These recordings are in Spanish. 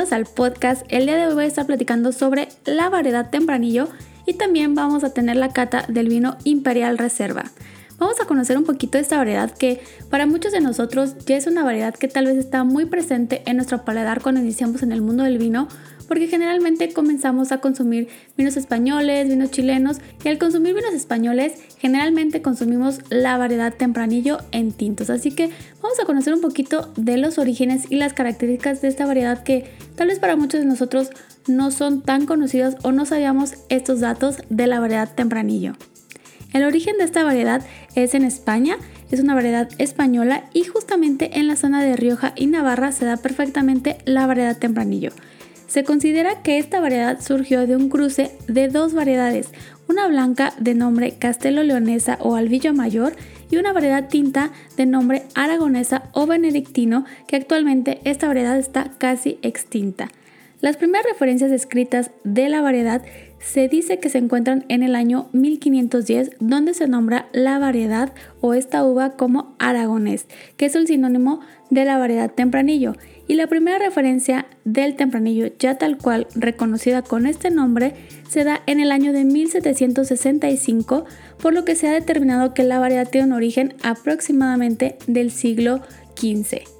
Al podcast. El día de hoy voy a estar platicando sobre la variedad tempranillo y también vamos a tener la cata del vino Imperial Reserva. Vamos a conocer un poquito de esta variedad que para muchos de nosotros ya es una variedad que tal vez está muy presente en nuestro paladar cuando iniciamos en el mundo del vino, porque generalmente comenzamos a consumir vinos españoles, vinos chilenos y al consumir vinos españoles generalmente consumimos la variedad tempranillo en tintos. Así que vamos a conocer un poquito de los orígenes y las características de esta variedad que tal vez para muchos de nosotros no son tan conocidos o no sabíamos estos datos de la variedad tempranillo. El origen de esta variedad es en España, es una variedad española y justamente en la zona de Rioja y Navarra se da perfectamente la variedad tempranillo. Se considera que esta variedad surgió de un cruce de dos variedades, una blanca de nombre Castelo Leonesa o Albillo Mayor y una variedad tinta de nombre Aragonesa o Benedictino, que actualmente esta variedad está casi extinta. Las primeras referencias escritas de la variedad se dice que se encuentran en el año 1510, donde se nombra la variedad o esta uva como aragonés, que es el sinónimo de la variedad tempranillo, y la primera referencia del tempranillo ya tal cual reconocida con este nombre se da en el año de 1765, por lo que se ha determinado que la variedad tiene un origen aproximadamente del siglo XV.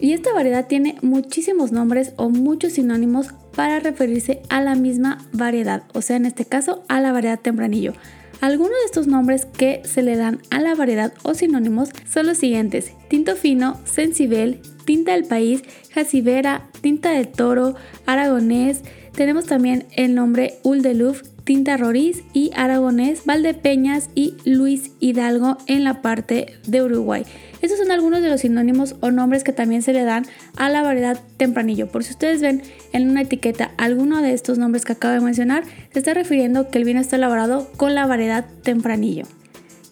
Y esta variedad tiene muchísimos nombres o muchos sinónimos para referirse a la misma variedad, o sea, en este caso a la variedad tempranillo. Algunos de estos nombres que se le dan a la variedad o sinónimos son los siguientes: tinto fino, sensibel, tinta del país, jacibera, tinta de toro, aragonés. Tenemos también el nombre Uldeluf, tinta roriz y aragonés, Valdepeñas y Luis Hidalgo en la parte de Uruguay. Estos son algunos de los sinónimos o nombres que también se le dan a la variedad tempranillo. Por si ustedes ven en una etiqueta alguno de estos nombres que acabo de mencionar, se está refiriendo que el vino está elaborado con la variedad tempranillo.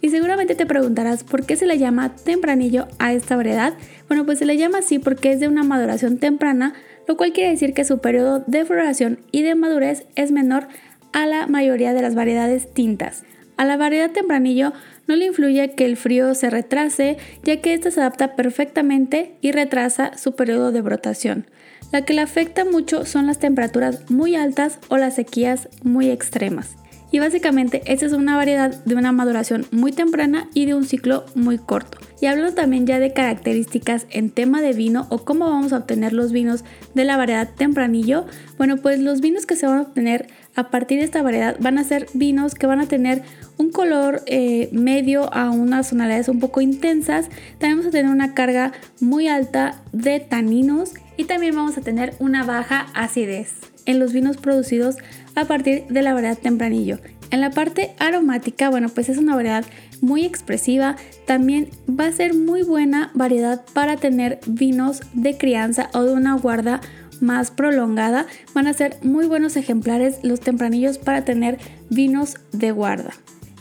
Y seguramente te preguntarás por qué se le llama tempranillo a esta variedad. Bueno, pues se le llama así porque es de una maduración temprana, lo cual quiere decir que su periodo de floración y de madurez es menor a la mayoría de las variedades tintas. A la variedad tempranillo no le influye que el frío se retrase, ya que ésta se adapta perfectamente y retrasa su periodo de brotación. La que le afecta mucho son las temperaturas muy altas o las sequías muy extremas. Y básicamente esta es una variedad de una maduración muy temprana y de un ciclo muy corto. Y hablando también ya de características en tema de vino o cómo vamos a obtener los vinos de la variedad tempranillo, bueno pues los vinos que se van a obtener a partir de esta variedad van a ser vinos que van a tener un color eh, medio a unas tonalidades un poco intensas. También vamos a tener una carga muy alta de taninos y también vamos a tener una baja acidez en los vinos producidos a partir de la variedad tempranillo. En la parte aromática, bueno, pues es una variedad muy expresiva. También va a ser muy buena variedad para tener vinos de crianza o de una guarda más prolongada. Van a ser muy buenos ejemplares los tempranillos para tener vinos de guarda.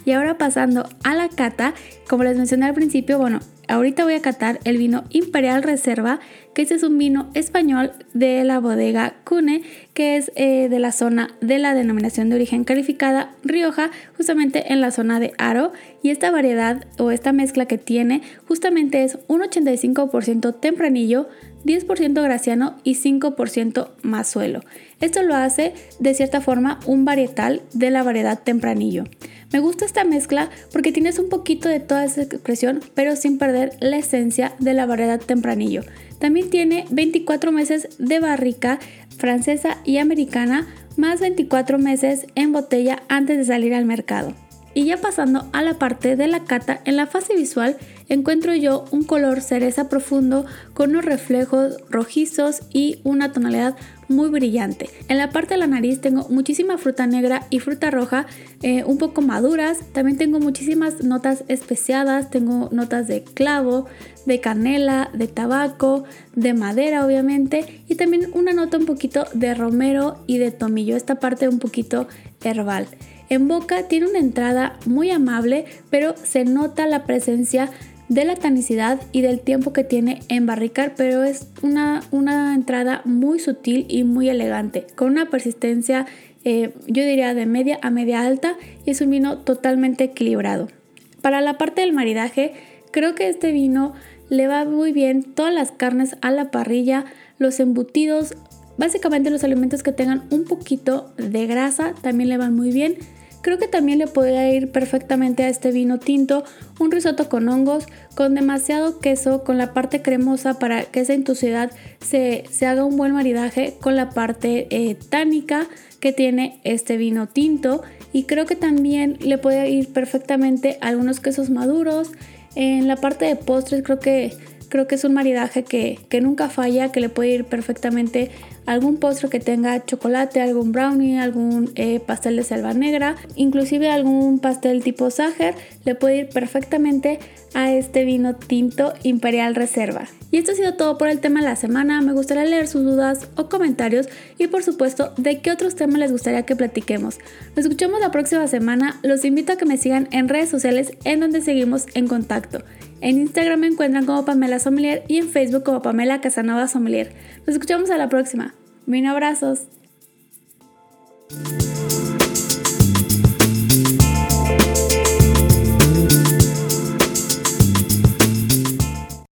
Y ahora pasando a la cata, como les mencioné al principio, bueno, ahorita voy a catar el vino Imperial Reserva, que este es un vino español de la bodega Cune, que es eh, de la zona de la denominación de origen calificada Rioja, justamente en la zona de Aro. Y esta variedad o esta mezcla que tiene justamente es un 85% tempranillo, 10% graciano y 5% mazuelo. Esto lo hace de cierta forma un varietal de la variedad tempranillo. Me gusta esta mezcla porque tienes un poquito de toda esa expresión, pero sin perder la esencia de la variedad tempranillo. También tiene 24 meses de barrica francesa y americana, más 24 meses en botella antes de salir al mercado. Y ya pasando a la parte de la cata, en la fase visual encuentro yo un color cereza profundo con unos reflejos rojizos y una tonalidad muy brillante. En la parte de la nariz tengo muchísima fruta negra y fruta roja eh, un poco maduras. También tengo muchísimas notas especiadas. Tengo notas de clavo, de canela, de tabaco, de madera obviamente. Y también una nota un poquito de romero y de tomillo. Esta parte un poquito herbal. En boca tiene una entrada muy amable, pero se nota la presencia de la tanicidad y del tiempo que tiene en barricar, pero es una, una entrada muy sutil y muy elegante, con una persistencia, eh, yo diría, de media a media alta y es un vino totalmente equilibrado. Para la parte del maridaje, creo que este vino le va muy bien todas las carnes a la parrilla, los embutidos, básicamente los alimentos que tengan un poquito de grasa también le van muy bien. Creo que también le podría ir perfectamente a este vino tinto un risotto con hongos, con demasiado queso, con la parte cremosa para que esa intusiedad se, haga un buen maridaje con la parte eh, tánica que tiene este vino tinto. Y creo que también le puede ir perfectamente algunos quesos maduros. En la parte de postres creo que Creo que es un maridaje que, nunca falla, que le puede ir perfectamente algún postre que tenga chocolate, algún brownie, algún eh, pastel de selva negra, inclusive algún pastel tipo Sacher, le puede ir perfectamente a este vino tinto Imperial Reserva. Y esto ha sido todo por el tema de la semana. Me gustaría leer sus dudas o comentarios y por supuesto de qué otros temas les gustaría que platiquemos. Nos escuchamos la próxima semana. Los invito a que me sigan en redes sociales en donde seguimos en contacto. En Instagram me encuentran como Pamela Sommelier y en Facebook como Pamela Casanova Sommelier. Nos escuchamos a la próxima. Mil abrazos.